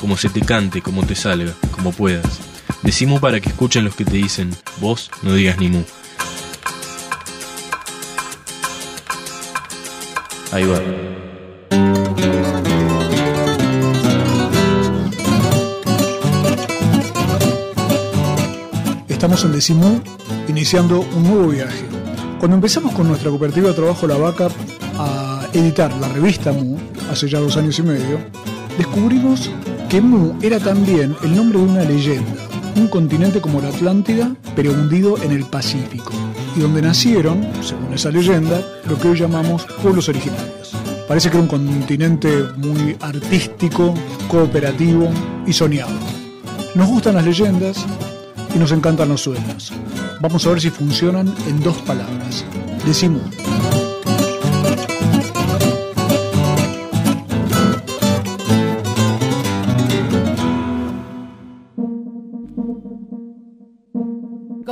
como se te cante, como te salga, como puedas. Decimu para que escuchen los que te dicen, vos no digas ni mu. Ahí va. Estamos en Decimú iniciando un nuevo viaje. Cuando empezamos con nuestra cooperativa de trabajo La Vaca a editar la revista Mu, hace ya dos años y medio, descubrimos que Mu era también el nombre de una leyenda, un continente como la Atlántida, pero hundido en el Pacífico, y donde nacieron, según esa leyenda, lo que hoy llamamos pueblos originarios. Parece que era un continente muy artístico, cooperativo y soñado. Nos gustan las leyendas y nos encantan los sueños. Vamos a ver si funcionan en dos palabras. Decimos.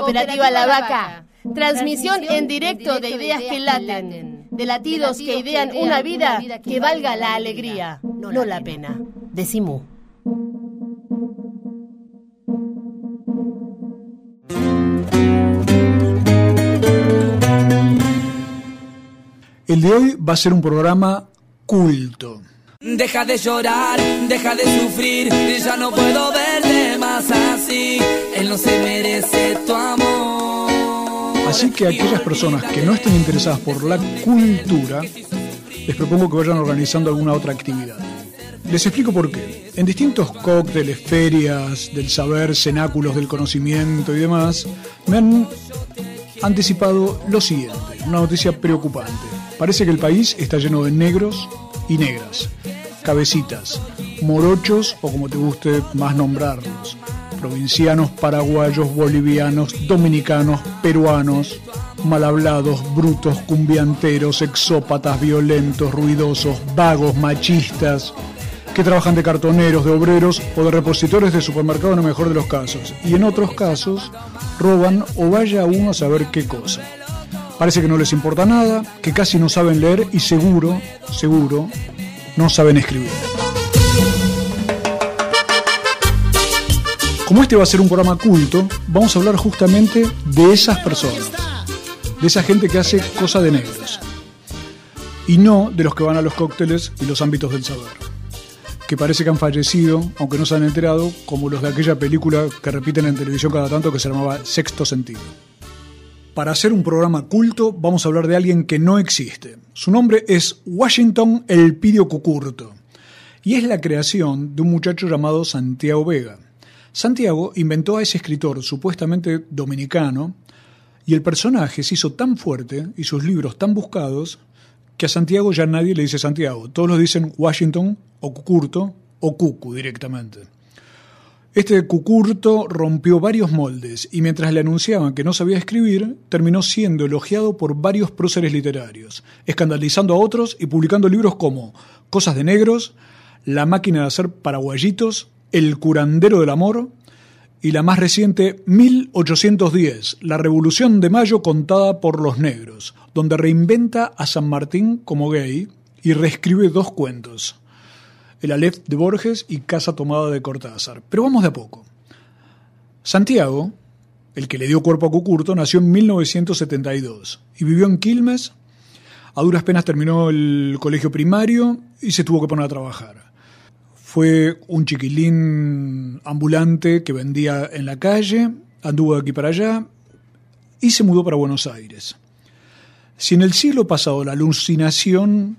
Cooperativa La Vaca. Transmisión en directo de ideas que laten, de latidos que idean una vida que valga la alegría, no la pena. Decimú. El de hoy va a ser un programa culto. Deja de llorar, deja de sufrir, ya no puedo verte más así. Él no se merece tu amor. Así que aquellas personas que no estén interesadas por la cultura, les propongo que vayan organizando alguna otra actividad. Les explico por qué. En distintos cócteles, ferias del saber, cenáculos del conocimiento y demás, me han anticipado lo siguiente, una noticia preocupante. Parece que el país está lleno de negros y negras, cabecitas, morochos o como te guste más nombrarlos, provincianos, paraguayos, bolivianos, dominicanos, peruanos, mal hablados, brutos, cumbianteros, exópatas, violentos, ruidosos, vagos, machistas, que trabajan de cartoneros, de obreros o de repositores de supermercado en el mejor de los casos. Y en otros casos roban o vaya uno a saber qué cosa. Parece que no les importa nada, que casi no saben leer y seguro, seguro, no saben escribir. Como este va a ser un programa culto, vamos a hablar justamente de esas personas, de esa gente que hace cosa de negros, y no de los que van a los cócteles y los ámbitos del saber, que parece que han fallecido, aunque no se han enterado, como los de aquella película que repiten en televisión cada tanto que se llamaba Sexto Sentido. Para hacer un programa culto vamos a hablar de alguien que no existe. Su nombre es Washington Elpidio Cucurto y es la creación de un muchacho llamado Santiago Vega. Santiago inventó a ese escritor supuestamente dominicano y el personaje se hizo tan fuerte y sus libros tan buscados que a Santiago ya nadie le dice Santiago. Todos lo dicen Washington o Cucurto o Cucu directamente. Este Cucurto rompió varios moldes y mientras le anunciaban que no sabía escribir, terminó siendo elogiado por varios próceres literarios, escandalizando a otros y publicando libros como Cosas de Negros, La máquina de hacer paraguayitos, El curandero del amor y la más reciente 1810, La Revolución de Mayo contada por los negros, donde reinventa a San Martín como gay y reescribe dos cuentos. El Aleph de Borges y Casa Tomada de Cortázar. Pero vamos de a poco. Santiago, el que le dio cuerpo a Cucurto, nació en 1972 y vivió en Quilmes. A duras penas terminó el colegio primario y se tuvo que poner a trabajar. Fue un chiquilín ambulante que vendía en la calle, anduvo de aquí para allá y se mudó para Buenos Aires. Si en el siglo pasado la alucinación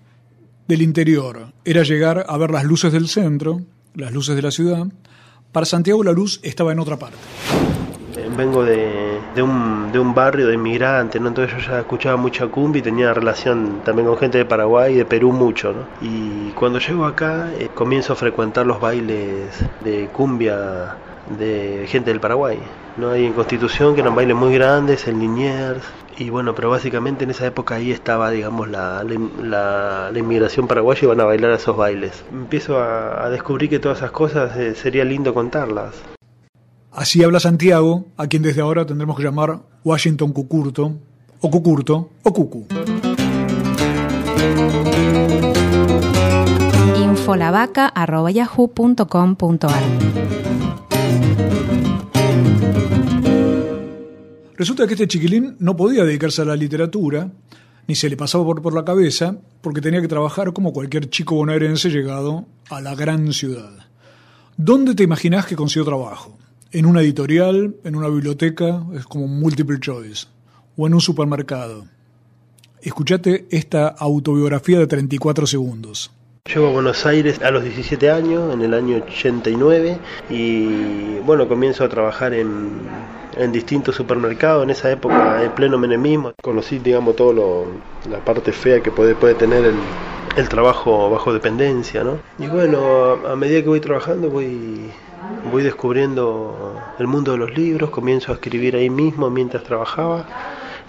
del interior era llegar a ver las luces del centro, las luces de la ciudad, para Santiago la luz estaba en otra parte. Vengo de, un, barrio de inmigrantes, ¿no? entonces yo ya escuchaba mucha cumbia y tenía relación también con gente de Paraguay y de Perú mucho. Y cuando llego acá eh, comienzo a frecuentar los bailes de cumbia de gente del Paraguay. ¿no? Hay en Constitución que eran bailes muy grandes, en Liniers, y bueno, pero básicamente en esa época ahí estaba, digamos, la, inmigración paraguaya y van a bailar a esos bailes. Empiezo a, a descubrir que todas esas cosas eh, sería lindo contarlas. Así habla Santiago, a quien desde ahora tendremos que llamar Washington Cucurto, o Cucurto, o Cucu. infolavaca.yahoo.com.ar Resulta que este chiquilín no podía dedicarse a la literatura, ni se le pasaba por, por la cabeza, porque tenía que trabajar como cualquier chico bonaerense llegado a la gran ciudad. ¿Dónde te imaginas que consiguió trabajo? ¿En una editorial? ¿En una biblioteca? Es como multiple choice. ¿O en un supermercado? Escuchate esta autobiografía de 34 segundos. Llego a Buenos Aires a los 17 años, en el año 89, y bueno, comienzo a trabajar en, distintos supermercados en esa época, en pleno menemismo. Conocí, digamos, todo la parte fea que puede, puede tener el, el trabajo bajo dependencia, ¿no? Y bueno, a, a medida que voy trabajando voy, voy descubriendo el mundo de los libros, comienzo a escribir ahí mismo mientras trabajaba,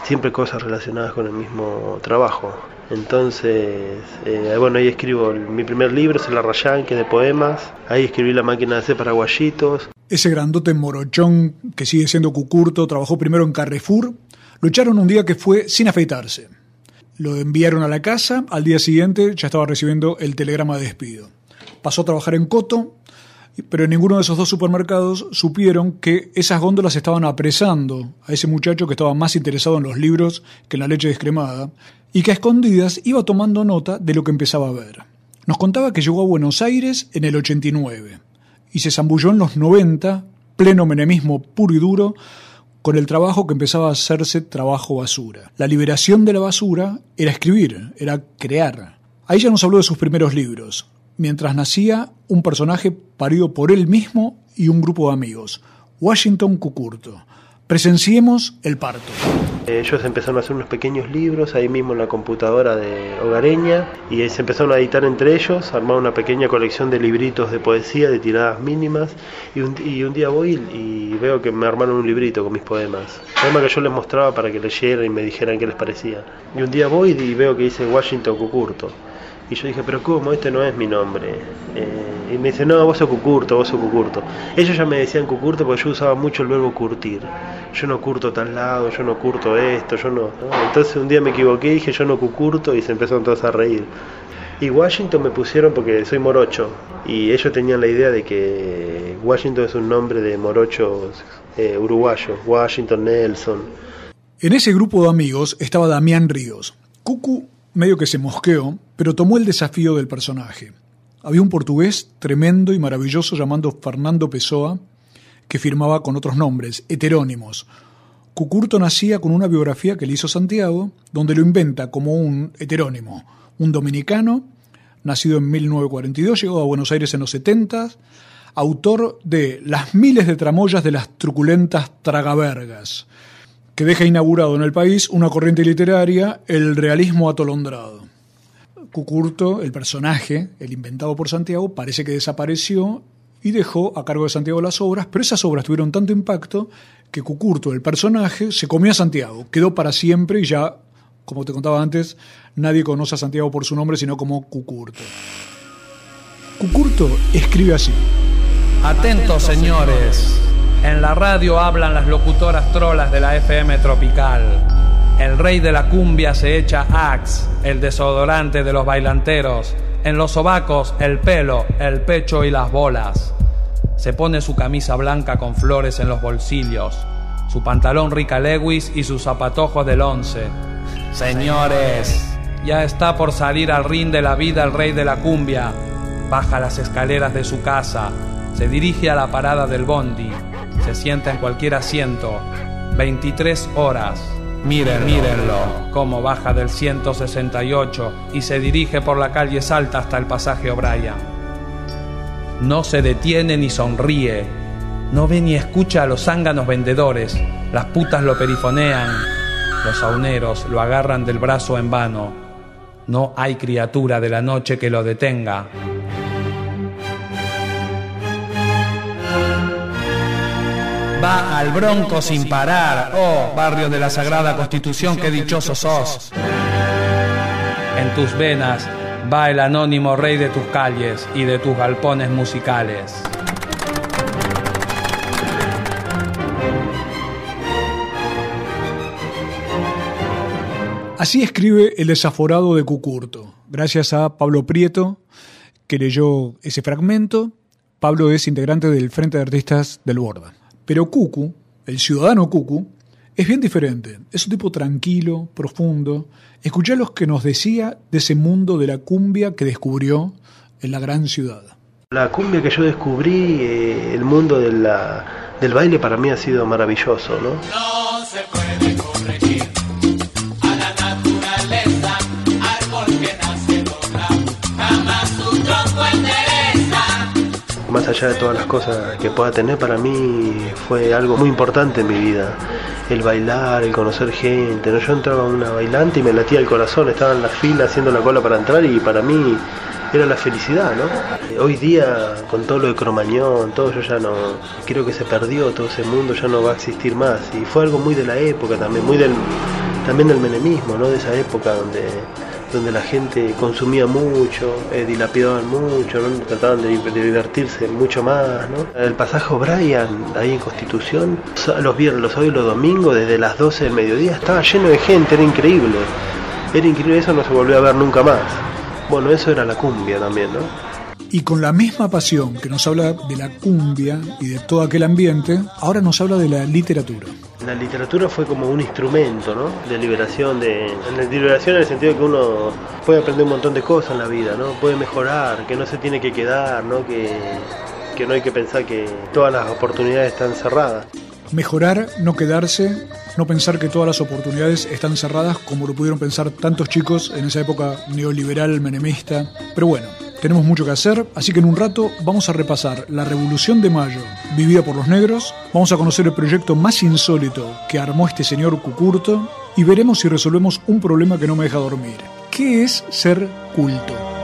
siempre cosas relacionadas con el mismo trabajo. Entonces, eh, bueno, ahí escribo mi primer libro, es el Arrayán, que es de poemas. Ahí escribí La máquina de hacer paraguayitos. Ese grandote morochón que sigue siendo cucurto trabajó primero en Carrefour. Lo echaron un día que fue sin afeitarse. Lo enviaron a la casa, al día siguiente ya estaba recibiendo el telegrama de despido. Pasó a trabajar en Coto, pero ninguno de esos dos supermercados supieron que esas góndolas estaban apresando a ese muchacho que estaba más interesado en los libros que en la leche descremada y que a escondidas iba tomando nota de lo que empezaba a ver. Nos contaba que llegó a Buenos Aires en el 89 y se zambulló en los 90, pleno menemismo puro y duro, con el trabajo que empezaba a hacerse trabajo basura. La liberación de la basura era escribir, era crear. Ahí ya nos habló de sus primeros libros, mientras nacía un personaje parido por él mismo y un grupo de amigos, Washington Cucurto. Presenciemos el parto. Eh, Ellos empezaron a hacer unos pequeños libros ahí mismo en la computadora de Hogareña y se empezaron a editar entre ellos, armaron una pequeña colección de libritos de poesía de tiradas mínimas y un, y un día voy y veo que me armaron un librito con mis poemas. Poemas que yo les mostraba para que leyeran y me dijeran qué les parecía. Y un día voy y veo que dice Washington Cucurto. Y yo dije, pero ¿cómo? Este no es mi nombre. Eh, y me dice, no, vos sos Cucurto, vos sos Cucurto. Ellos ya me decían Cucurto porque yo usaba mucho el verbo curtir. Yo no curto tal lado, yo no curto esto, yo no... Entonces un día me equivoqué y dije, yo no Cucurto y se empezaron todos a reír. Y Washington me pusieron porque soy morocho. Y ellos tenían la idea de que Washington es un nombre de morochos eh, uruguayos. Washington Nelson. En ese grupo de amigos estaba Damián Ríos. Cucu medio que se mosqueó, pero tomó el desafío del personaje. Había un portugués tremendo y maravilloso llamado Fernando Pessoa, que firmaba con otros nombres, heterónimos. Cucurto nacía con una biografía que le hizo Santiago, donde lo inventa como un heterónimo, un dominicano, nacido en 1942, llegó a Buenos Aires en los 70, autor de Las miles de tramoyas de las truculentas tragavergas, que deja inaugurado en el país una corriente literaria, el realismo atolondrado. Cucurto, el personaje, el inventado por Santiago, parece que desapareció y dejó a cargo de Santiago las obras, pero esas obras tuvieron tanto impacto que Cucurto, el personaje, se comió a Santiago, quedó para siempre y ya, como te contaba antes, nadie conoce a Santiago por su nombre, sino como Cucurto. Cucurto escribe así. Atentos señores, en la radio hablan las locutoras trolas de la FM Tropical. El rey de la cumbia se echa Axe, el desodorante de los bailanteros. En los sobacos, el pelo, el pecho y las bolas. Se pone su camisa blanca con flores en los bolsillos, su pantalón Rica Lewis y sus zapatojos del once. Señores, ya está por salir al ring de la vida el rey de la cumbia. Baja las escaleras de su casa, se dirige a la parada del bondi, se sienta en cualquier asiento. 23 horas. Miren, mírenlo, cómo baja del 168 y se dirige por la calle Salta hasta el pasaje O'Brien. No se detiene ni sonríe. No ve ni escucha a los zánganos vendedores, las putas lo perifonean, los sauneros lo agarran del brazo en vano. No hay criatura de la noche que lo detenga. Va al bronco sin parar, oh barrio de la Sagrada Constitución, qué dichoso sos. En tus venas va el anónimo rey de tus calles y de tus galpones musicales. Así escribe El desaforado de Cucurto, gracias a Pablo Prieto, que leyó ese fragmento. Pablo es integrante del Frente de Artistas del Borda. Pero Cucu, el ciudadano Cucu, es bien diferente. Es un tipo tranquilo, profundo. Escuché los que nos decía de ese mundo de la cumbia que descubrió en la gran ciudad. La cumbia que yo descubrí, eh, el mundo de la, del baile para mí ha sido maravilloso, ¿no? No se puede Más allá de todas las cosas que pueda tener, para mí fue algo muy importante en mi vida. El bailar, el conocer gente. ¿no? Yo entraba a una bailante y me latía el corazón, estaba en la fila haciendo la cola para entrar y para mí era la felicidad, ¿no? Hoy día, con todo lo de Cromañón, todo yo ya no, creo que se perdió todo ese mundo, ya no va a existir más. Y fue algo muy de la época también, muy del, también del menemismo, ¿no? De esa época donde, donde la gente consumía mucho, eh, dilapidaban mucho, ¿no? trataban de, divertirse mucho más, ¿no? El pasaje O'Brien, ahí en Constitución, los viernes, los sábados y los domingos, desde las 12 del mediodía, estaba lleno de gente, era increíble. Era increíble, eso no se volvió a ver nunca más. Bueno, eso era la cumbia también, ¿no? Y con la misma pasión que nos habla de la cumbia y de todo aquel ambiente, ahora nos habla de la literatura. La literatura fue como un instrumento, ¿no? De liberación, de, de liberación en el sentido de que uno puede aprender un montón de cosas en la vida, ¿no? Puede mejorar, que no se tiene que quedar, ¿no? Que, que no hay que pensar que todas las oportunidades están cerradas. Mejorar, no quedarse, no pensar que todas las oportunidades están cerradas como lo pudieron pensar tantos chicos en esa época neoliberal, menemista. Pero bueno, tenemos mucho que hacer, así que en un rato vamos a repasar la Revolución de Mayo vivida por los negros, vamos a conocer el proyecto más insólito que armó este señor Cucurto y veremos si resolvemos un problema que no me deja dormir. ¿Qué es ser culto?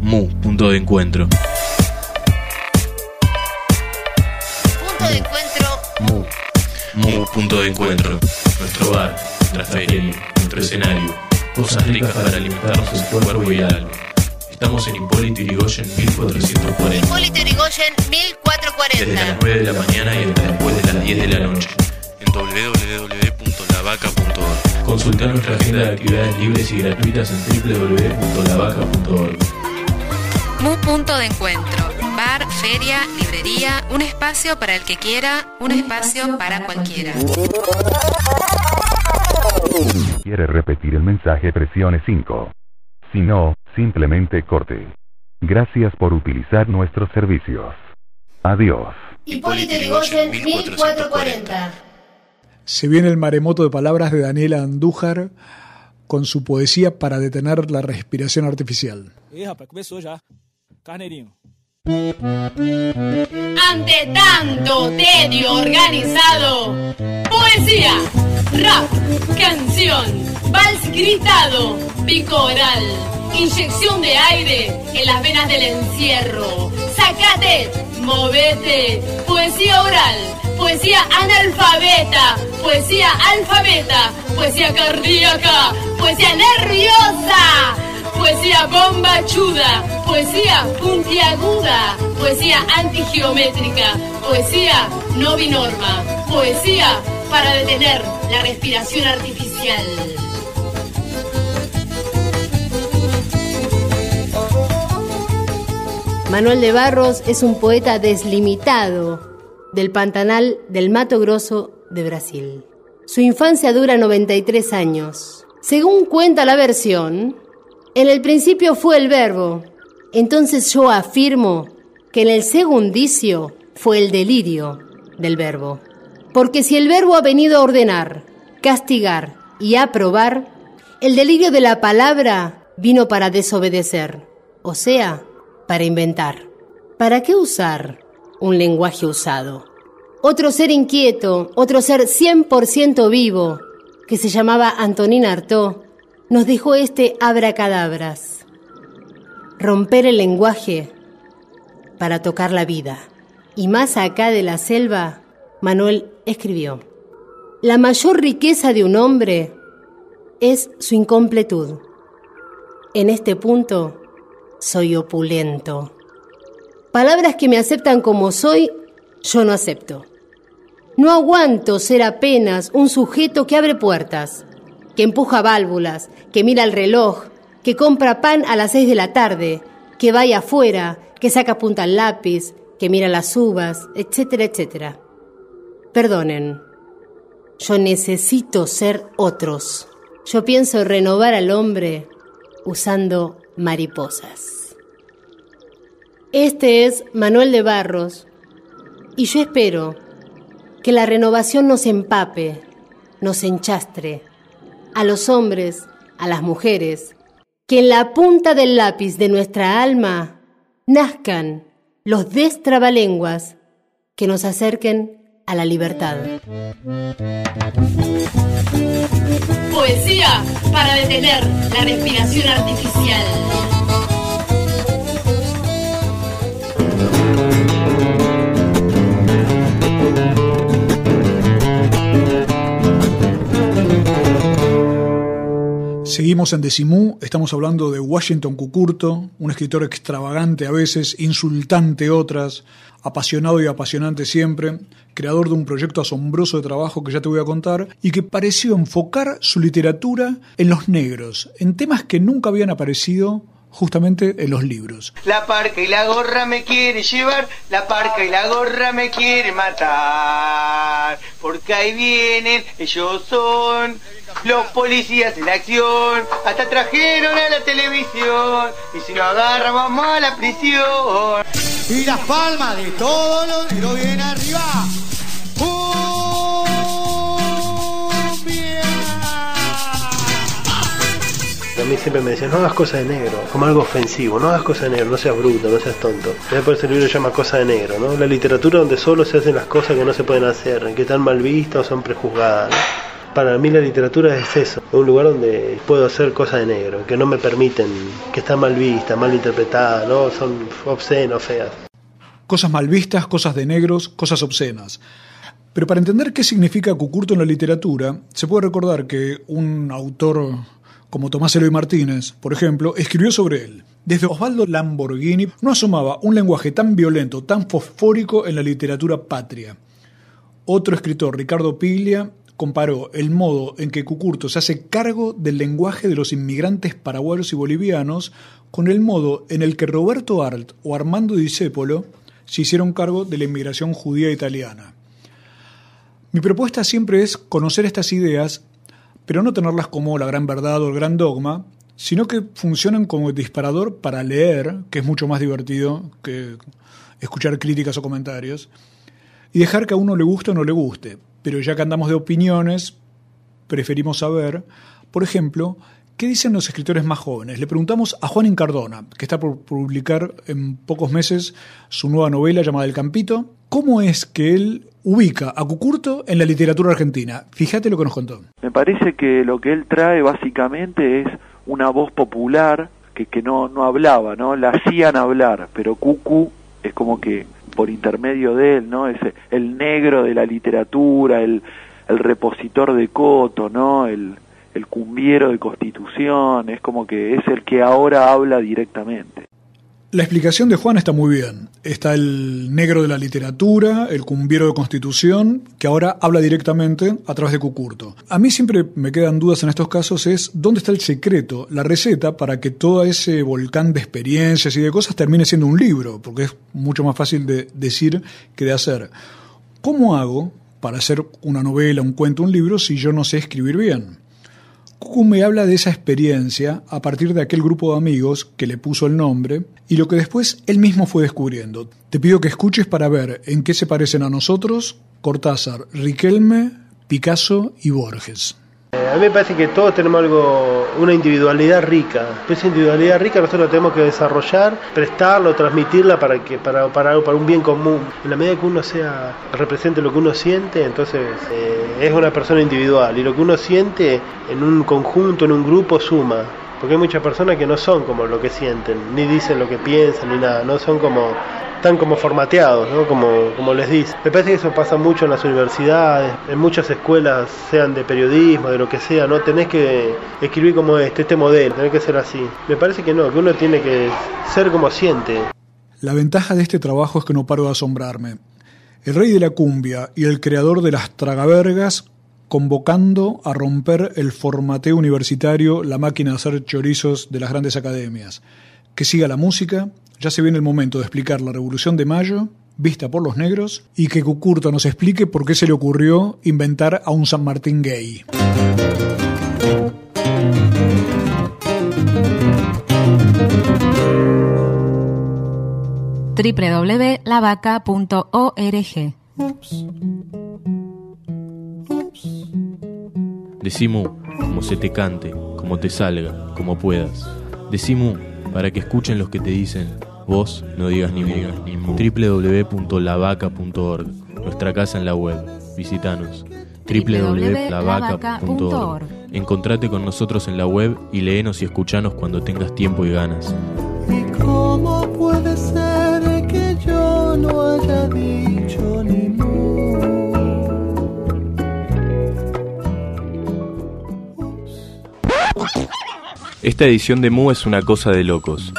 Mu, punto de encuentro. Punto de encuentro. Mu. Mu, punto de encuentro. Nuestro bar, nuestra feria, nuestro escenario. Cosas ricas para alimentarnos en cuerpo y alma. Estamos en Hipólito Yrigoyen 1440. Hipólito Yrigoyen, Desde las 1440. 9 de la mañana y hasta después de las 10 de la noche. En www.lavaca.org. Consulta nuestra agenda de actividades libres y gratuitas en www.lavaca.org. Mu Punto de Encuentro. Bar, feria, librería, un espacio para el que quiera, un espacio para cualquiera. quiere repetir el mensaje presione 5. Si no, simplemente corte. Gracias por utilizar nuestros servicios. Adiós. Hipólito Yrigoyen, 1440. Se viene el maremoto de palabras de Daniela Andújar con su poesía para detener la respiración artificial. Ih, rapaz, começou já. Carneirinho. Ante tanto tedio organizado, poesía, rap, canción, vals gritado, pico oral, inyección de aire en las venas del encierro. Poesía oral, poesía analfabeta, poesía alfabeta, poesía cardíaca, poesía nerviosa. Poesía bombachuda, poesía puntiaguda, poesía antigeométrica, poesía no binorma, poesía para detener la respiración artificial. Manuel de Barros es un poeta deslimitado del Pantanal del Mato Grosso de Brasil. Su infancia dura 93 años. Según cuenta la versión, en el principio fue el verbo. Entonces yo afirmo que en el segundicio fue el delirio del verbo. Porque si el verbo ha venido a ordenar, castigar y aprobar, el delirio de la palabra vino para desobedecer, o sea, para inventar. ¿Para qué usar un lenguaje usado? Otro ser inquieto, otro ser 100% vivo, que se llamaba Antonín Artaud, nos dejó este abracadabras. Romper el lenguaje para tocar la vida. Y más acá de la selva, Manuel escribió, La mayor riqueza de un hombre es su incompletud. En este punto, soy opulento. Palabras que me aceptan como soy, yo no acepto. No aguanto ser apenas un sujeto que abre puertas, que empuja válvulas, que mira el reloj, que compra pan a las seis de la tarde, que vaya afuera, que saca punta al lápiz, que mira las uvas, etcétera, etcétera. Perdonen, yo necesito ser otros. Yo pienso renovar al hombre usando mariposas. Este es Manuel de Barros y yo espero que la renovación nos empape, nos enchastre, a los hombres, a las mujeres, que en la punta del lápiz de nuestra alma nazcan los destrabalenguas que nos acerquen a la libertad. Poesía para detener la respiración artificial. Seguimos en Decimú, estamos hablando de Washington Cucurto, un escritor extravagante a veces, insultante otras, apasionado y apasionante siempre, creador de un proyecto asombroso de trabajo que ya te voy a contar, y que pareció enfocar su literatura en los negros, en temas que nunca habían aparecido justamente en los libros. La parca y la gorra me quiere llevar, la parca y la gorra me quiere matar, porque ahí vienen, ellos son los policías en acción, hasta trajeron a la televisión, y si no agarran vamos a la prisión. Y las palmas de todos los negros bien arriba. A mí siempre me decían, no hagas cosas de negro, como algo ofensivo, no hagas cosas de negro, no seas bruto, no seas tonto. Por eso el libro se llama Cosa de Negro, ¿no? La literatura donde solo se hacen las cosas que no se pueden hacer, que están mal vistas o son prejuzgadas. ¿no? Para mí la literatura es eso, es un lugar donde puedo hacer cosas de negro, que no me permiten, que están mal vistas, mal interpretadas, ¿no? Son obscenas, feas. Cosas mal vistas, cosas de negros, cosas obscenas. Pero para entender qué significa Cucurto en la literatura, se puede recordar que un autor como Tomás Eloy Martínez, por ejemplo, escribió sobre él. Desde Osvaldo Lamborghini no asomaba un lenguaje tan violento, tan fosfórico en la literatura patria. Otro escritor, Ricardo Piglia, comparó el modo en que Cucurto se hace cargo del lenguaje de los inmigrantes paraguayos y bolivianos con el modo en el que Roberto Arlt o Armando Discépolo se hicieron cargo de la inmigración judía italiana. Mi propuesta siempre es conocer estas ideas pero no tenerlas como la gran verdad o el gran dogma, sino que funcionan como disparador para leer, que es mucho más divertido que escuchar críticas o comentarios, y dejar que a uno le guste o no le guste. Pero ya que andamos de opiniones, preferimos saber, por ejemplo, ¿qué dicen los escritores más jóvenes? Le preguntamos a Juan Incardona, que está por publicar en pocos meses su nueva novela llamada El Campito, cómo es que él ubica a Cucurto en la literatura argentina. Fíjate lo que nos contó. Me parece que lo que él trae básicamente es una voz popular que, que no, no hablaba, ¿no? La hacían hablar, pero Cucu es como que por intermedio de él, ¿no? Es el negro de la literatura, el, el repositor de Coto, ¿no? El, el cumbiero de Constitución, es como que es el que ahora habla directamente. La explicación de Juan está muy bien. Está el negro de la literatura, el cumbiero de Constitución, que ahora habla directamente a través de Cucurto. A mí siempre me quedan dudas en estos casos es dónde está el secreto, la receta para que todo ese volcán de experiencias y de cosas termine siendo un libro, porque es mucho más fácil de decir que de hacer. ¿Cómo hago para hacer una novela, un cuento, un libro si yo no sé escribir bien? Me habla de esa experiencia a partir de aquel grupo de amigos que le puso el nombre y lo que después él mismo fue descubriendo. Te pido que escuches para ver en qué se parecen a nosotros Cortázar, Riquelme, Picasso y Borges. Eh, a mí me parece que todos tenemos algo, una individualidad rica. Esa individualidad rica nosotros la tenemos que desarrollar, prestarlo, transmitirla para que para, para, para un bien común. En la medida que uno sea represente lo que uno siente, entonces eh, es una persona individual y lo que uno siente en un conjunto, en un grupo suma. Porque hay muchas personas que no son como lo que sienten, ni dicen lo que piensan, ni nada, no son como están como formateados, ¿no? como, como les dice. Me parece que eso pasa mucho en las universidades, en muchas escuelas, sean de periodismo, de lo que sea, ¿no? Tenés que escribir como este, este modelo, tenés que ser así. Me parece que no, que uno tiene que ser como siente. La ventaja de este trabajo es que no paro de asombrarme. El rey de la cumbia y el creador de las tragavergas convocando a romper el formateo universitario, la máquina de hacer chorizos de las grandes academias. Que siga la música, ya se viene el momento de explicar la Revolución de Mayo, vista por los negros, y que Cucurta nos explique por qué se le ocurrió inventar a un San Martín gay. www.lavaca.org Decimu, como se te cante, como te salga, como puedas. Decimu, para que escuchen los que te dicen, vos no digas ni mu. www.lavaca.org, nuestra casa en la web. Visítanos. www.lavaca.org. Encontrate con nosotros en la web y léenos y escuchanos cuando tengas tiempo y ganas. ¿Y cómo puede ser que yo no haya dicho ni mu? Esta edición de Mu es una cosa de locos.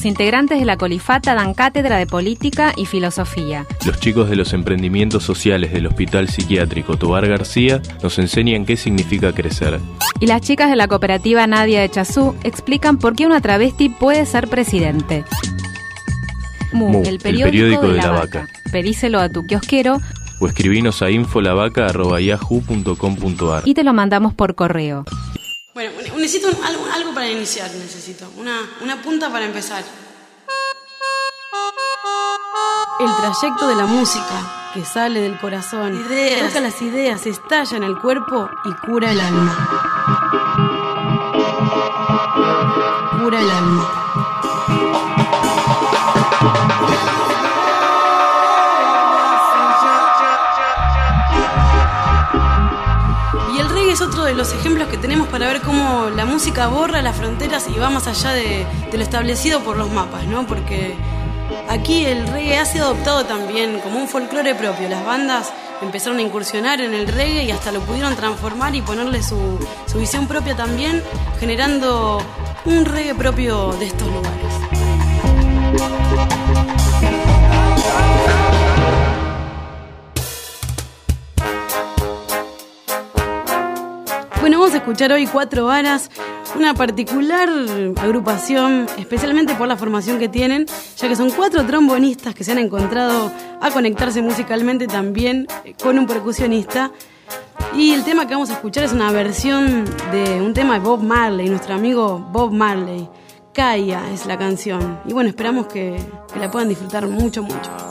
Los integrantes de la Colifata dan cátedra de política y filosofía. Los chicos de los emprendimientos sociales del Hospital Psiquiátrico Tobar García nos enseñan qué significa crecer. Y las chicas de la cooperativa Nadia de Chazú explican por qué una travesti puede ser presidente. Mu, Mu, el, periódico de, la, vaca. Pedíselo a tu kiosquero O escribinos a infolavaca.yahoo.com.ar y te lo mandamos por correo. Bueno, necesito un- algo, algo para iniciar, necesito. Una, una punta para empezar. El trayecto de la música que sale del corazón, toca las ideas, estalla en el cuerpo y cura el alma. Cura el alma. Los ejemplos que tenemos para ver cómo la música borra las fronteras y va más allá de, lo establecido por los mapas, ¿no? Porque aquí el reggae ha sido adoptado también como un folclore propio. Las bandas empezaron a incursionar en el reggae y hasta lo pudieron transformar y ponerle su visión propia también, generando un reggae propio de estos lugares. Bueno, vamos a escuchar hoy Cuatro Varas, una particular agrupación, especialmente por la formación que tienen, ya que son cuatro trombonistas que se han encontrado a conectarse musicalmente también eh, con un percusionista. Y el tema que vamos a escuchar es una versión de un tema de Bob Marley, nuestro amigo Bob Marley. Kaya es la canción. Y bueno, esperamos que la puedan disfrutar mucho, mucho.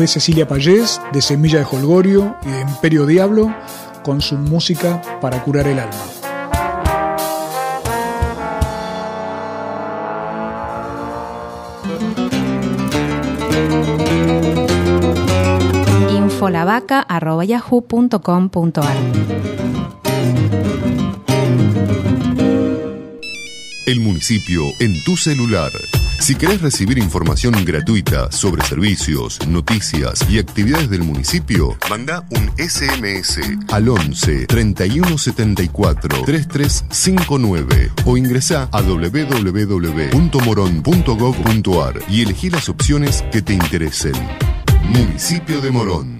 Fue Cecilia Payés, de Semilla de Holgorio y de Imperio Diablo, con su música para curar el alma. infolavaca.yahoo.com.ar El municipio en tu celular. Si querés recibir información gratuita sobre servicios, noticias y actividades del municipio, manda un SMS al 11 31 74 3359 o ingresa a www.moron.gov.ar y elegí las opciones que te interesen. Municipio de Morón.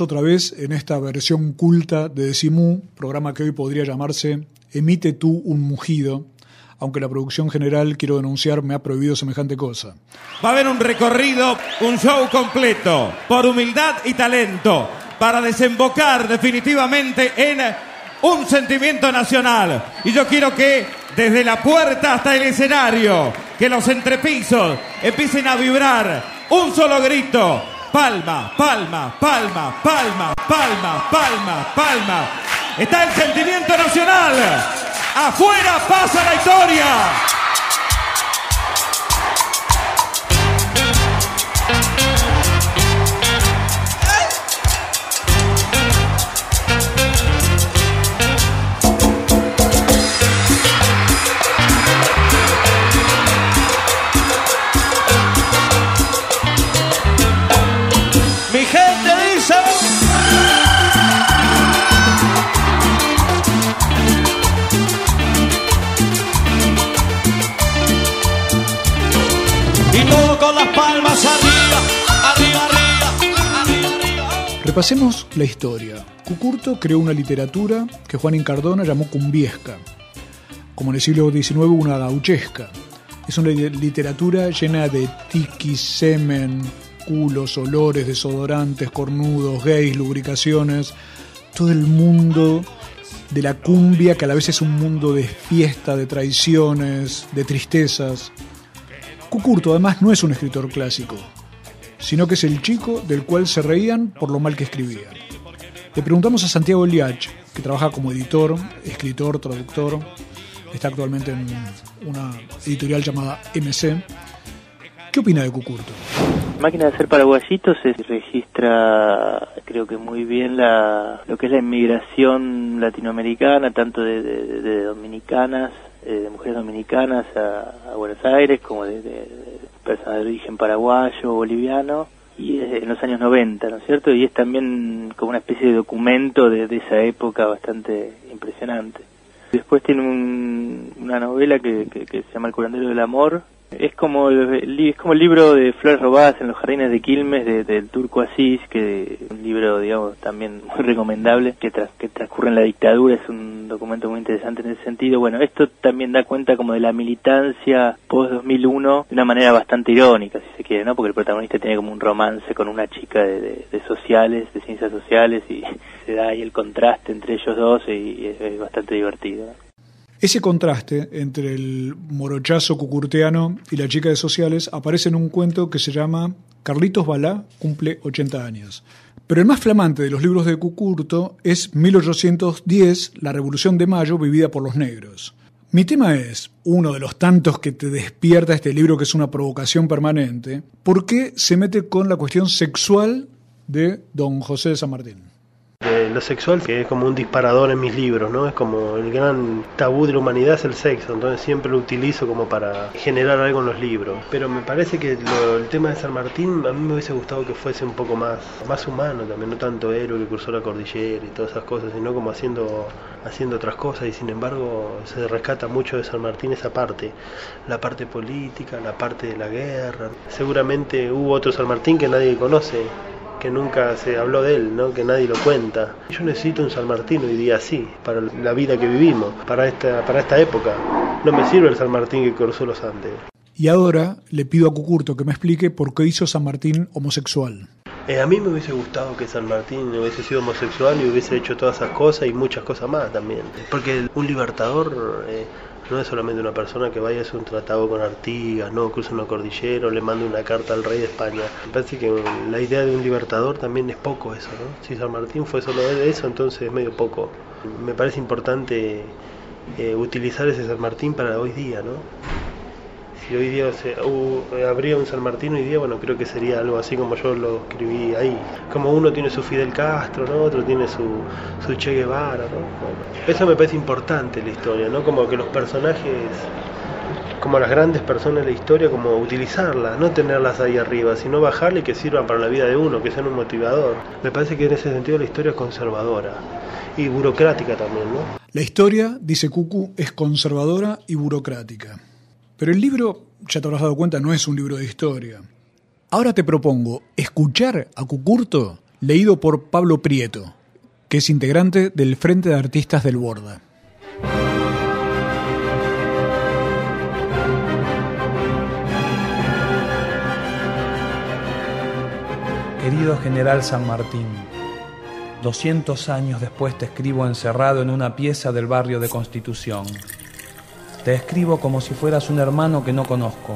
Otra vez en esta versión culta de Decimú, programa que hoy podría llamarse Emite tú un mugido, aunque la producción general, quiero denunciar, me ha prohibido semejante cosa. Va a haber un recorrido, un show completo, por humildad y talento, para desembocar definitivamente en un sentimiento nacional. Y yo quiero que desde la puerta hasta el escenario, que los entrepisos empiecen a vibrar un solo grito. Palma, palma, palma, palma, palma, palma, palma. Está el sentimiento nacional. Afuera pasa la historia. Repasemos la historia. Cucurto creó una literatura que Juan Incardona llamó cumbiesca, como en el siglo XIX una gauchesca. Es una li- literatura llena de tiki, semen, culos, olores, desodorantes, cornudos, gays, lubricaciones, todo el mundo de la cumbia que a la vez es un mundo de fiesta, de traiciones, de tristezas. Cucurto además no es un escritor clásico, sino que es el chico del cual se reían por lo mal que escribía. Le preguntamos a Santiago Liach, que trabaja como editor, escritor, traductor, está actualmente en una editorial llamada MC. ¿Qué opina de Cucurto? Máquina de hacer paraguayitos se registra, creo que muy bien, la, lo que es la inmigración latinoamericana, tanto de dominicanas, eh, de mujeres dominicanas a, a Buenos Aires, como de, de- de origen paraguayo, boliviano, y en los años 90, ¿no es cierto? Y es también como una especie de documento de, esa época bastante impresionante. Después tiene un- una novela que se llama El curandero del amor. Es como el, es como el libro de Flores robadas en los jardines de Quilmes de- del turco Asís, que un libro, digamos, también muy recomendable, que, tras- que transcurre en la dictadura, es un documento muy interesante en ese sentido. Bueno, esto también da cuenta como de la militancia post-2001 de una manera bastante irónica, si se quiere, ¿no? Porque el protagonista tiene como un romance con una chica de, de- sociales, de ciencias sociales, y se da ahí el contraste entre ellos dos y, es bastante divertido. Ese contraste entre el morochazo cucurteano y la chica de sociales aparece en un cuento que se llama Carlitos Balá cumple 80 años. Pero el más flamante de los libros de Cucurto es 1810, La Revolución de Mayo vivida por los negros. Mi tema es, uno de los tantos que te despierta este libro que es una provocación permanente, ¿por qué se mete con la cuestión sexual de don José de San Martín? Lo sexual que es como un disparador en mis libros, ¿no? Es como el gran tabú de la humanidad es el sexo, entonces siempre lo utilizo como para generar algo en los libros. Pero me parece que lo- el tema de San Martín a mí me hubiese gustado que fuese un poco más, más humano también, no tanto héroe que cruzó la cordillera y todas esas cosas, sino como haciendo, haciendo otras cosas y sin embargo se rescata mucho de San Martín esa parte, la parte política, la parte de la guerra. Seguramente hubo otro San Martín que nadie conoce, que nunca se habló de él, ¿no? que nadie lo cuenta. Yo necesito un San Martín hoy día así, para la vida que vivimos, para esta, para esta época. No me sirve el San Martín que cruzó los Andes. Y ahora le pido a Cucurto que me explique por qué hizo San Martín homosexual. Eh, a mí me hubiese gustado que San Martín hubiese sido homosexual y hubiese hecho todas esas cosas y muchas cosas más también. Porque un libertador eh, no es solamente una persona que vaya a hacer un tratado con Artigas, no cruza una cordillera o le manda una carta al rey de España. Me parece que la idea de un libertador también es poco eso, ¿no? Si San Martín fue solo de eso, entonces es medio poco. Me parece importante eh, utilizar ese San Martín para hoy día, ¿no? Si hoy día se, hu- habría un San Martín hoy día, bueno, creo que sería algo así como yo lo escribí ahí. Como uno tiene su Fidel Castro, ¿no? Otro tiene su, su Che Guevara, ¿no? Eso me parece importante la historia, ¿no? Como que los personajes, como las grandes personas de la historia, como utilizarlas, no tenerlas ahí arriba, sino bajarle y que sirvan para la vida de uno, que sean un motivador. Me parece que en ese sentido la historia es conservadora y burocrática también, ¿no? La historia, dice Cucu, es conservadora y burocrática. Pero el libro, ya te habrás dado cuenta, no es un libro de historia. Ahora te propongo escuchar a Cucurto leído por Pablo Prieto, que es integrante del Frente de Artistas del Borda. Querido general San Martín, 200 años después te escribo encerrado en una pieza del barrio de Constitución. Te escribo como si fueras un hermano que no conozco.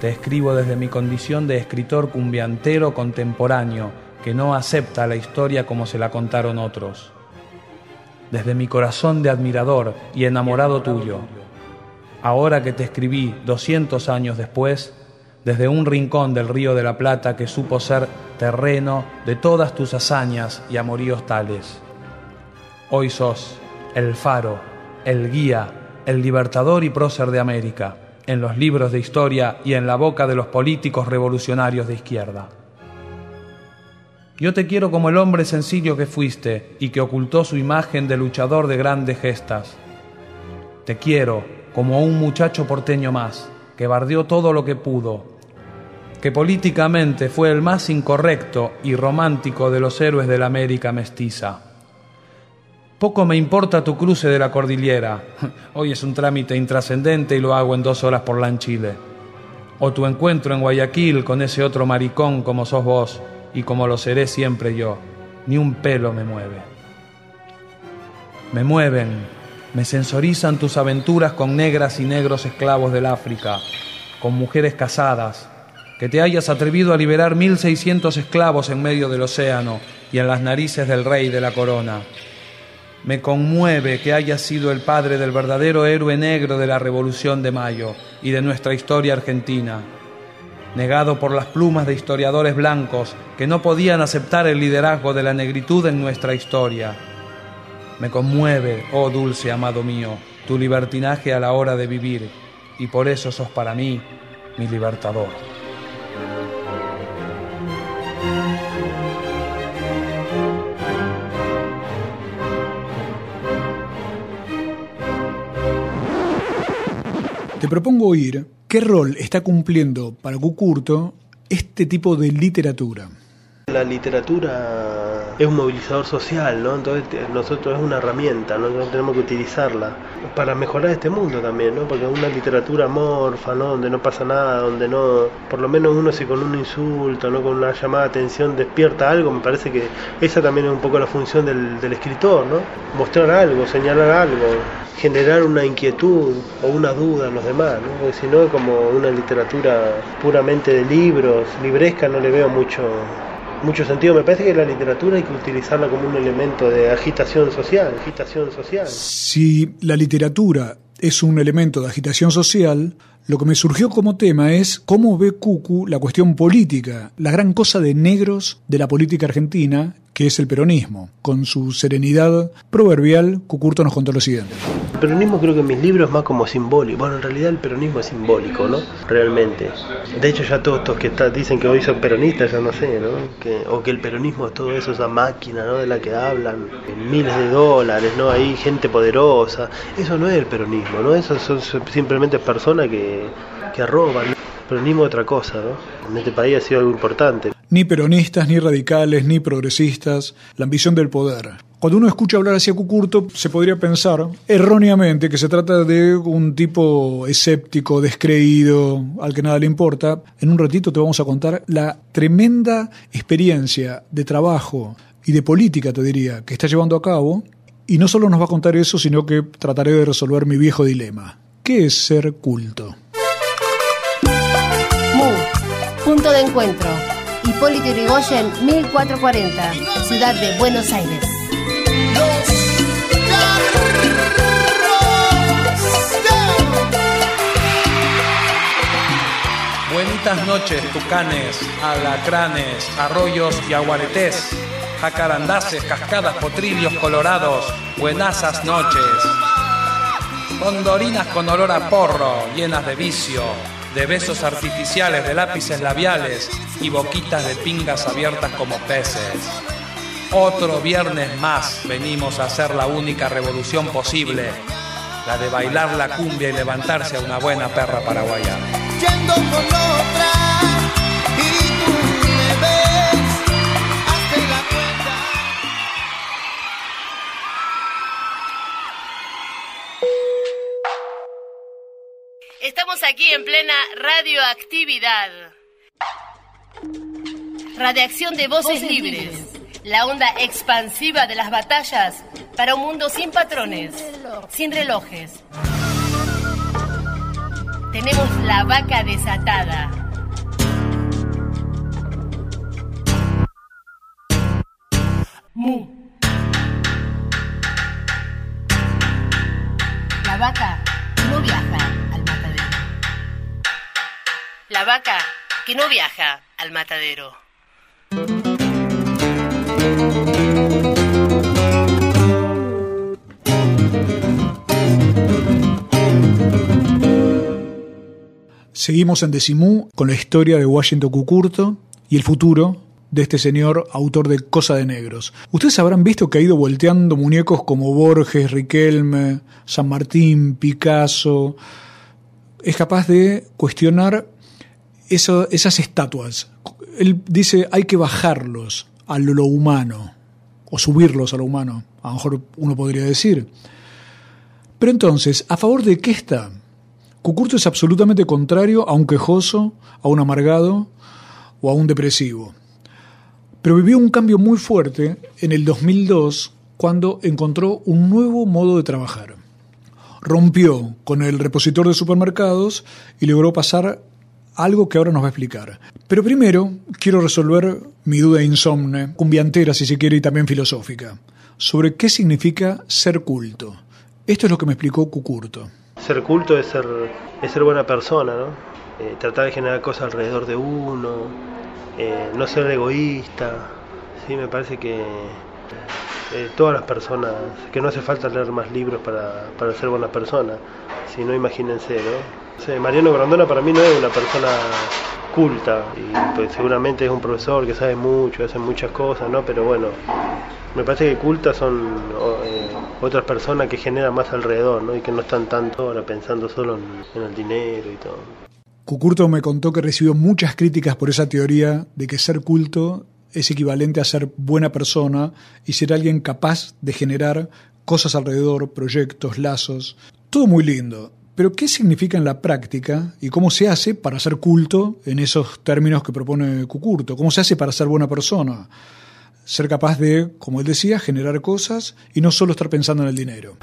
Te escribo desde mi condición de escritor cumbiantero contemporáneo que no acepta la historia como se la contaron otros. Desde mi corazón de admirador y enamorado tuyo. Ahora que te escribí 200 años después, desde un rincón del río de la Plata que supo ser terreno de todas tus hazañas y amoríos tales. Hoy sos el faro, el guía, el libertador y prócer de América, en los libros de historia y en la boca de los políticos revolucionarios de izquierda. Yo te quiero como el hombre sencillo que fuiste y que ocultó su imagen de luchador de grandes gestas. Te quiero como un muchacho porteño más, que bardeó todo lo que pudo, que políticamente fue el más incorrecto y romántico de los héroes de la América mestiza. Poco me importa tu cruce de la cordillera, hoy es un trámite intrascendente y lo hago en dos horas por en Chile. O tu encuentro en Guayaquil con ese otro maricón como sos vos y como lo seré siempre yo, ni un pelo me mueve. Me mueven, me sensorizan tus aventuras con negras y negros esclavos del África, con mujeres casadas, que te hayas atrevido a liberar 1600 esclavos en medio del océano y en las narices del rey de la corona. Me conmueve que hayas sido el padre del verdadero héroe negro de la Revolución de Mayo y de nuestra historia argentina, negado por las plumas de historiadores blancos que no podían aceptar el liderazgo de la negritud en nuestra historia. Me conmueve, oh dulce amado mío, tu libertinaje a la hora de vivir, y por eso sos para mí mi libertador. Te propongo oír qué rol está cumpliendo para Cucurto este tipo de literatura. La literatura es un movilizador social, ¿no? Entonces nosotros es una herramienta, ¿no? Nosotros tenemos que utilizarla para mejorar este mundo también, ¿no? Porque una literatura amorfa, ¿no? Donde no pasa nada, donde no, por lo menos uno si con un insulto, ¿no? Con una llamada de atención despierta algo, me parece que esa también es un poco la función del, del escritor, ¿no? Mostrar algo, señalar algo, generar una inquietud o una duda en los demás, ¿no? Porque si no, como una literatura puramente de libros, libresca, no le veo mucho mucho sentido. Me parece que la literatura hay que utilizarla como un elemento de agitación social, agitación social. Si la literatura es un elemento de agitación social, Lo que me surgió como tema es cómo ve Cucu la cuestión política, la gran cosa de negros de la política argentina, que es el peronismo. Con su serenidad proverbial, Cucurto nos contó lo siguiente. El peronismo creo que en mis libros es más como simbólico. Bueno, en realidad el peronismo es simbólico, ¿no? Realmente. De hecho ya todos estos que está- dicen que hoy son peronistas, ya no sé, ¿no? Que, o que el peronismo es todo eso, esa máquina, ¿no? De la que hablan, miles de dólares, ¿no? Hay gente poderosa. Eso no es el peronismo, ¿no? Eso son simplemente personas que, que roban. Peronismo otra cosa, ¿no? En este país ha sido algo importante. Ni peronistas, ni radicales, ni progresistas, la ambición del poder. Cuando uno escucha hablar hacia Cucurto, se podría pensar erróneamente que se trata de un tipo escéptico, descreído, al que nada le importa. En un ratito te vamos a contar la tremenda experiencia de trabajo y de política, te diría, que está llevando a cabo. Y no solo nos va a contar eso, sino que trataré de resolver mi viejo dilema. ¿Qué es ser culto? Punto de encuentro. Hipólito Yrigoyen, 1440, Ciudad de Buenos Aires. Buenitas noches, tucanes, alacranes, arroyos y aguaretés, jacarandaces, cascadas, potrillos colorados, buenasas noches. Condorinas con olor a porro, llenas de vicio, de besos artificiales, de lápices labiales y boquitas de pingas abiertas como peces. Otro viernes más venimos a hacer la única revolución posible, la de bailar la cumbia y levantarse a una buena perra paraguaya. Estamos aquí en plena radioactividad. Radiación de voces libres. La onda expansiva de las batallas para un mundo sin patrones, sin relojes. Tenemos la vaca desatada. Mu. La vaca no viaja. La vaca que no viaja al matadero. Seguimos en Decimú con la historia de Washington Cucurto y el futuro de este señor autor de Cosa de Negros. Ustedes habrán visto que ha ido volteando muñecos como Borges, Riquelme, San Martín, Picasso. Es capaz de cuestionar esas estatuas. Él dice hay que bajarlos a lo humano o subirlos a lo humano, a lo mejor uno podría decir. Pero entonces, ¿a favor de qué está? Cucurto es absolutamente contrario a un quejoso, a un amargado o a un depresivo. Pero vivió un cambio muy fuerte en el 2002 cuando encontró un nuevo modo de trabajar. Rompió con el repositor de supermercados y logró pasar algo que ahora nos va a explicar. Pero primero quiero resolver mi duda insomne, cumbiantera si se quiere y también filosófica, sobre qué significa ser culto. Esto es lo que me explicó Cucurto. Ser culto es ser, buena persona, ¿no? Eh, tratar de generar cosas alrededor de uno, eh, no ser egoísta. Sí, me parece que eh, todas las personas, que no hace falta leer más libros para, para ser buena persona, si no imagínense, ¿no? Mariano Grandona para mí no es una persona culta, y pues seguramente es un profesor que sabe mucho, hace muchas cosas, ¿no? Pero bueno, me parece que cultas son eh, otras personas que generan más alrededor, ¿no? Y que no están tanto ahora pensando solo en el dinero y todo. Cucurto me contó que recibió muchas críticas por esa teoría de que ser culto es equivalente a ser buena persona y ser alguien capaz de generar cosas alrededor, proyectos, lazos. Todo muy lindo. Pero ¿qué significa en la práctica y cómo se hace para ser culto en esos términos que propone Cucurto? ¿Cómo se hace para ser buena persona? Ser capaz de, como él decía, generar cosas y no solo estar pensando en el dinero.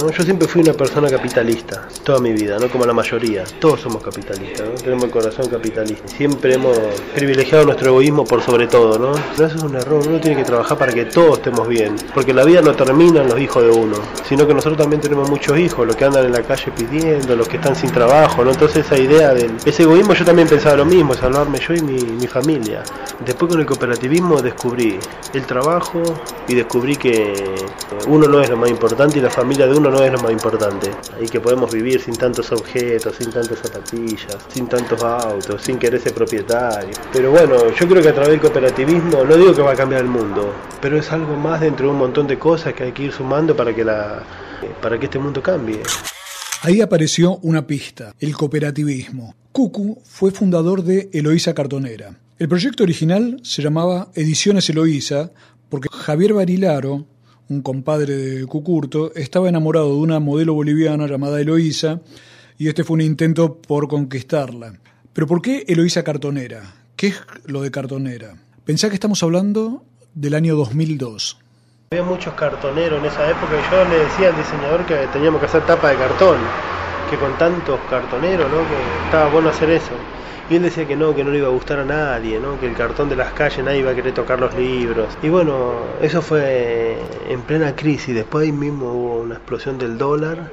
¿No? Yo siempre fui una persona capitalista, toda mi vida, no como la mayoría. Todos somos capitalistas, ¿no? tenemos el corazón capitalista. Siempre hemos privilegiado nuestro egoísmo por sobre todo, ¿no? Pero eso es un error, uno tiene que trabajar para que todos estemos bien, porque la vida no termina en los hijos de uno, sino que nosotros también tenemos muchos hijos, los que andan en la calle pidiendo, los que están sin trabajo, ¿no? Entonces esa idea del ese egoísmo yo también pensaba lo mismo, salvarme yo y mi, mi familia. Después con el cooperativismo descubrí el trabajo y descubrí que uno no es lo más importante y la familia de uno no es lo más importante. Y que podemos vivir sin tantos objetos, sin tantas zapatillas, sin tantos autos, sin querer ser propietario. Pero bueno, yo creo que a través del cooperativismo, no digo que va a cambiar el mundo, pero es algo más dentro de un montón de cosas que hay que ir sumando para que, la, para que este mundo cambie. Ahí apareció una pista, el cooperativismo. Cucu fue fundador de Eloísa Cartonera. El proyecto original se llamaba Ediciones Eloísa porque Javier Barilaro, un compadre de Cucurto, estaba enamorado de una modelo boliviana llamada Eloísa y este fue un intento por conquistarla. Pero ¿por qué Eloísa Cartonera? ¿Qué es lo de Cartonera? Pensá que estamos hablando del año 2002. Había muchos cartoneros en esa época y yo le decía al diseñador que teníamos que hacer tapa de cartón, que con tantos cartoneros, ¿no? que estaba bueno hacer eso. Y él decía que no, que no le iba a gustar a nadie, ¿no? que el cartón de las calles nadie iba a querer tocar los libros. Y bueno, eso fue en plena crisis, después ahí mismo hubo una explosión del dólar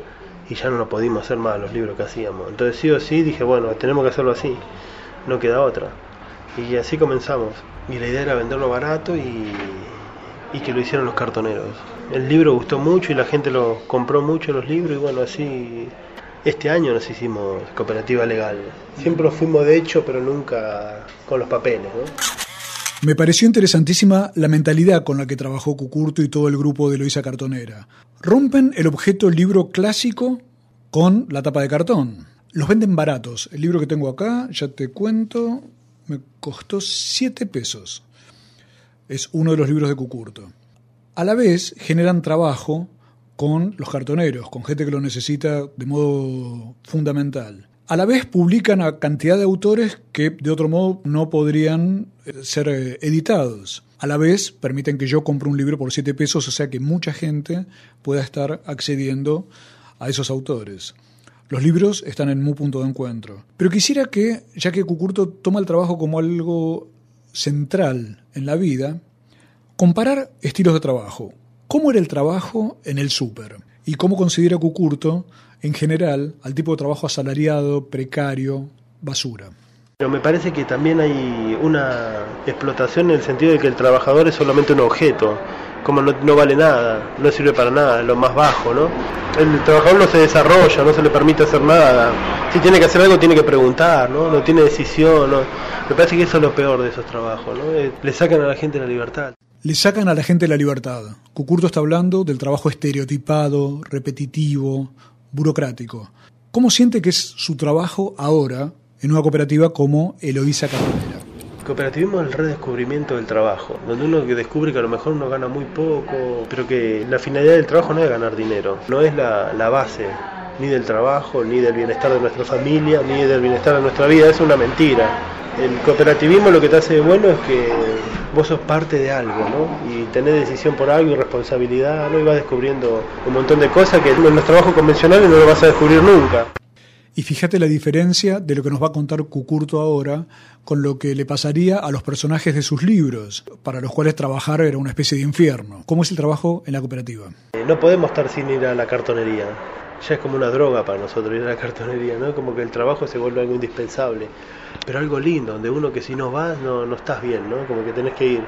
y ya no lo pudimos hacer más los libros que hacíamos. Entonces sí o sí dije, bueno, tenemos que hacerlo así, no queda otra. Y así comenzamos. Y la idea era venderlo barato y, y que lo hicieron los cartoneros. El libro gustó mucho y la gente lo compró mucho los libros y bueno, así este año nos hicimos cooperativa legal. Siempre lo fuimos de hecho, pero nunca con los papeles. Me pareció interesantísima la mentalidad con la que trabajó Cucurto y todo el grupo de Loisa Cartonera. Rompen el objeto libro clásico con la tapa de cartón. Los venden baratos. El libro que tengo acá, ya te cuento, me costó 7 pesos. Es uno de los libros de Cucurto. A la vez generan trabajo con los cartoneros, con gente que lo necesita de modo fundamental. A la vez publican a cantidad de autores que de otro modo no podrían eh, ser eh, editados. A la vez permiten que yo compre un libro por 7 pesos, o sea que mucha gente pueda estar accediendo a esos autores. Los libros están en mu punto de encuentro. Pero quisiera que, ya que Cucurto toma el trabajo como algo central en la vida, comparar estilos de trabajo. ¿Cómo era el trabajo en el súper? ¿Y cómo considera Cucurto, en general, al tipo de trabajo asalariado, precario, basura? Pero me parece que también hay una explotación en el sentido de que el trabajador es solamente un objeto, como no, vale nada, no sirve para nada, lo más bajo, ¿no? El trabajador no se desarrolla, no se le permite hacer nada. Si tiene que hacer algo, tiene que preguntar, ¿no? No tiene decisión, ¿no? Me parece que eso es lo peor de esos trabajos, ¿no? Le sacan a la gente la libertad. Le sacan a la gente la libertad. Cucurto está hablando del trabajo estereotipado, repetitivo, burocrático. ¿Cómo siente que es su trabajo ahora en una cooperativa como Eloísa Cartonera? Cooperativismo es el redescubrimiento del trabajo, donde uno descubre que a lo mejor uno gana muy poco, pero que la finalidad del trabajo no es ganar dinero, no es la, la base ni del trabajo, ni del bienestar de nuestra familia, ni del bienestar de nuestra vida, es una mentira. El cooperativismo lo que te hace bueno es que vos sos parte de algo, ¿no? Y tenés decisión por algo y responsabilidad, ¿no? Y vas descubriendo un montón de cosas que en los trabajos convencionales no lo vas a descubrir nunca. Y fíjate la diferencia de lo que nos va a contar Cucurto ahora con lo que le pasaría a los personajes de sus libros, para los cuales trabajar era una especie de infierno. ¿Cómo es el trabajo en la cooperativa? Eh, no podemos estar sin ir a la cartonería. Ya es como una droga para nosotros ir a la cartonería, ¿no? Como que el trabajo se vuelve algo indispensable. Pero algo lindo, donde uno que si no vas no, no estás bien, ¿no? Como que tenés que ir.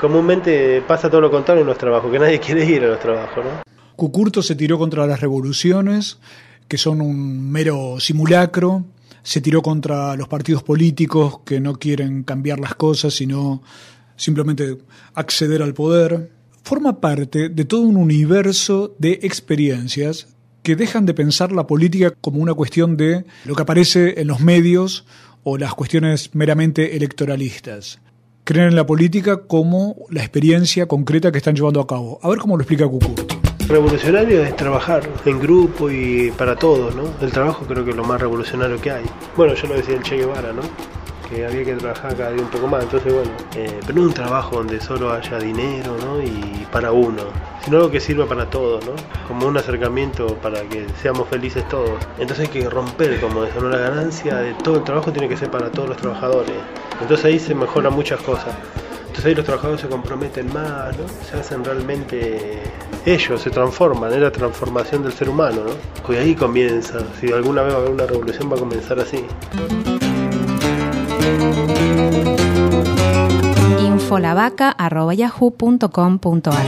Comúnmente pasa todo lo contrario en los trabajos, que nadie quiere ir a los trabajos, ¿no? Cucurto se tiró contra las revoluciones, que son un mero simulacro, se tiró contra los partidos políticos que no quieren cambiar las cosas, sino simplemente acceder al poder. Forma parte de todo un universo de experiencias que dejan de pensar la política como una cuestión de lo que aparece en los medios o las cuestiones meramente electoralistas. Creen en la política como la experiencia concreta que están llevando a cabo. A ver cómo lo explica Cucurto. Revolucionario es trabajar en grupo y para todos, ¿no? El trabajo creo que es lo más revolucionario que hay. Bueno, yo lo decía el Che Guevara, ¿no? Que había que trabajar cada día un poco más. Entonces, bueno, eh, pero no un trabajo donde solo haya dinero, ¿no? Y para uno, sino algo que sirva para todos, ¿no? Como un acercamiento para que seamos felices todos. Entonces hay que romper como eso, ¿no? La ganancia de todo el trabajo tiene que ser para todos los trabajadores. Entonces ahí se mejoran muchas cosas. Entonces ahí los trabajadores se comprometen más, ¿no? Se hacen realmente ellos, se transforman, es la transformación del ser humano, ¿no? Y ahí comienza, si alguna vez va a haber una revolución va a comenzar así. infolavaca.yahoo.com.ar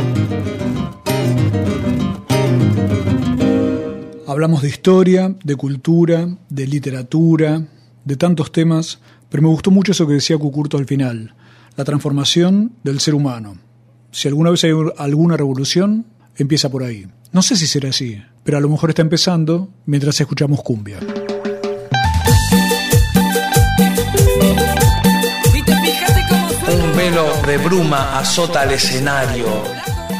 Hablamos de historia, de cultura, de literatura, de tantos temas, pero me gustó mucho eso que decía Cucurto al final, la transformación del ser humano. Si alguna vez hay alguna revolución, empieza por ahí. No sé si será así, pero a lo mejor está empezando mientras escuchamos cumbia. De bruma azota el escenario.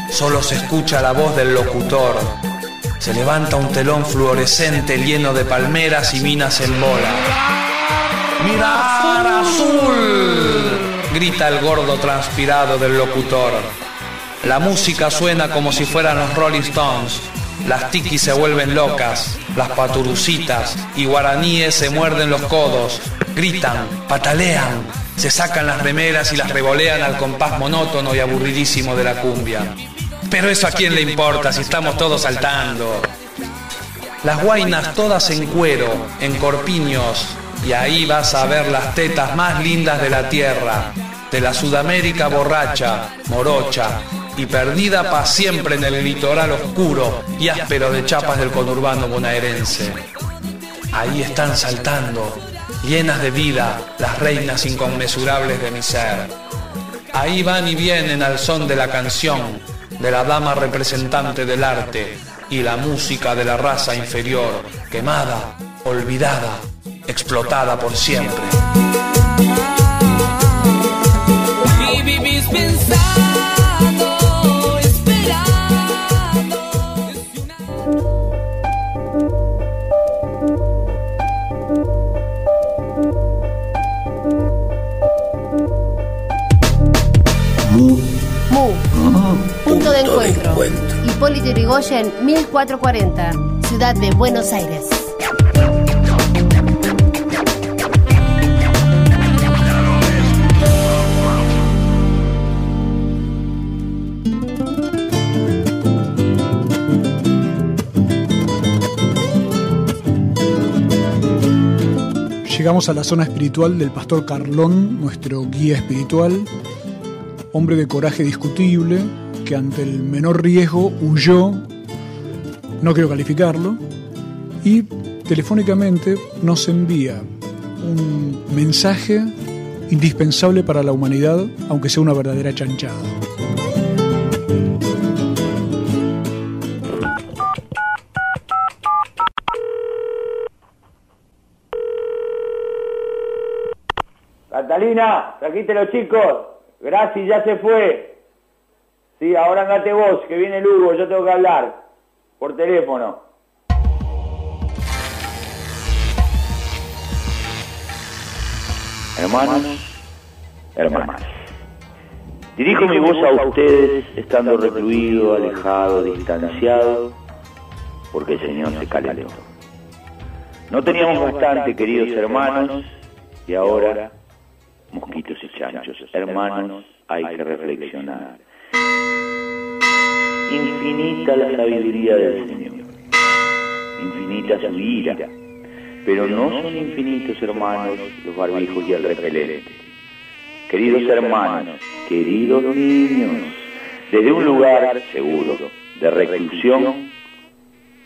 Solo se escucha la voz del locutor. Se levanta un telón fluorescente lleno de palmeras y minas en bola. ¡Mirar azul! grita el gordo transpirado del locutor. La música suena como si fueran los Rolling Stones. Las tiquis se vuelven locas, las paturucitas y guaraníes se muerden los codos, gritan, patalean, se sacan las remeras y las revolean al compás monótono y aburridísimo de la cumbia. Pero eso a quién le importa si estamos todos saltando. Las guainas todas en cuero, en corpiños, y ahí vas a ver las tetas más lindas de la tierra, de la Sudamérica borracha, morocha y perdida para siempre en el litoral oscuro y áspero de chapas del conurbano bonaerense. Ahí están saltando, llenas de vida, las reinas inconmensurables de mi ser. Ahí van y vienen al son de la canción, de la dama representante del arte y la música de la raza inferior, quemada, olvidada, explotada por siempre. Hipólito Yrigoyen, 1440. Ciudad de Buenos Aires. Llegamos a la zona espiritual del pastor Carlón, nuestro guía espiritual, hombre de coraje discutible, que ante el menor riesgo huyó, no quiero calificarlo, y telefónicamente nos envía un mensaje indispensable para la humanidad, aunque sea una verdadera chanchada. Catalina, trajiste los chicos. Gracias, ya se fue. Sí, ahora andate vos, que viene el Hugo, yo tengo que hablar. Por teléfono. Hermanos, hermanas. Dirijo mi voz a ustedes estando recluido, alejado, distanciado, porque el Señor se calentó. No teníamos bastante, queridos hermanos, y ahora, mosquitos y chanchos, hermanos, hay que reflexionar. Infinita la sabiduría del Señor, infinita su ira, pero no son infinitos, hermanos, los barbijos y el repelente. Queridos hermanos, queridos niños, desde un lugar seguro de reclusión,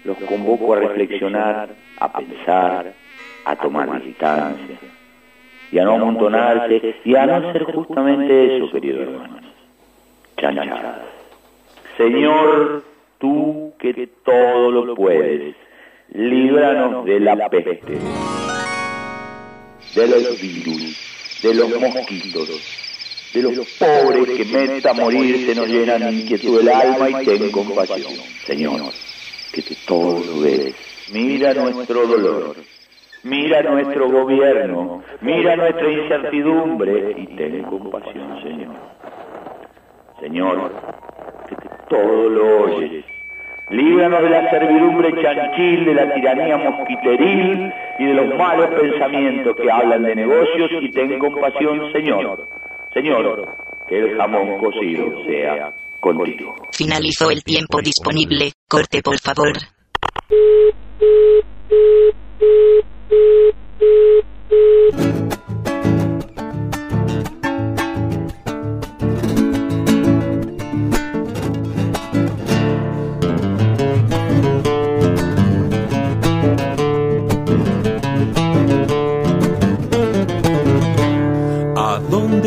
los convoco a reflexionar, a pensar, a tomar distancia y a no amontonarse y a no hacer justamente eso, queridos hermanos. Chanchadas. Señor, tú que todo lo puedes, líbranos de la peste, de los virus, de los mosquitos, de los pobres que meta a morir se nos llenan inquietud el alma y ten compasión. Señor, que tú todo lo ves, mira nuestro dolor, Mira nuestro gobierno, mira nuestra incertidumbre y ten compasión, Señor. Señor, todo lo oyes. Líbranos de la servidumbre chanchil, de la tiranía mosquiteril y de los malos pensamientos que hablan de negocios y ten compasión, Señor. Señor, que el jamón cocido sea contigo. Finalizó el tiempo disponible. Corte, por favor.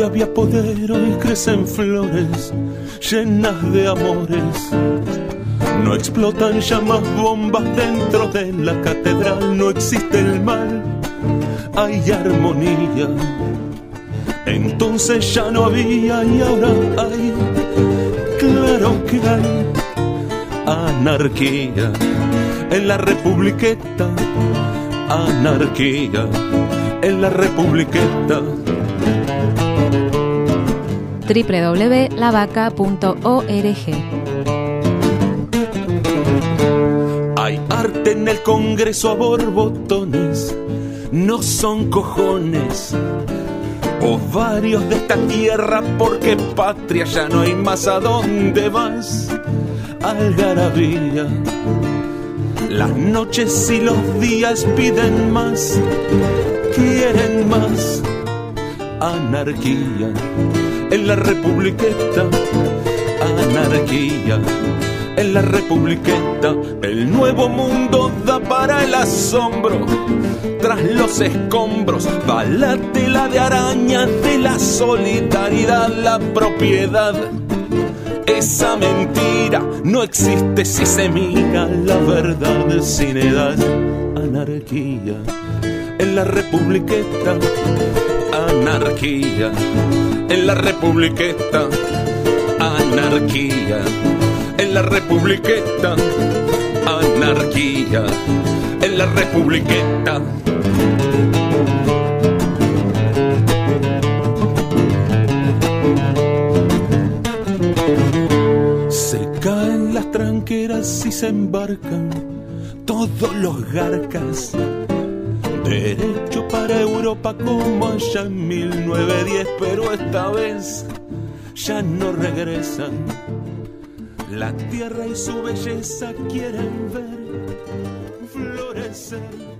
Había poder hoy crecen flores llenas de amores. No explotan llamas bombas dentro de la catedral, no existe el mal, hay armonía. Entonces ya no había y ahora hay, claro que hay anarquía en la republiqueta, anarquía en la republiqueta. www.lavaca.org. Hay arte en el Congreso a borbotones, no son cojones. Ovarios de esta tierra, porque patria ya no hay más a dónde vas. Algarabía, las noches y los días piden más, quieren más. Anarquía en la republiqueta, anarquía en la republiqueta. El nuevo mundo da para el asombro. Tras los escombros va la tela de araña de la solidaridad, la propiedad. Esa mentira no existe si se mira la verdad sin edad. Anarquía en la republiqueta, anarquía en la republiqueta, anarquía en la republiqueta, anarquía en la republiqueta. Se caen las tranqueras y se embarcan todos los garcas. Derecho para Europa como allá en 1910, pero esta vez ya no regresan. La tierra y su belleza quieren ver florecer.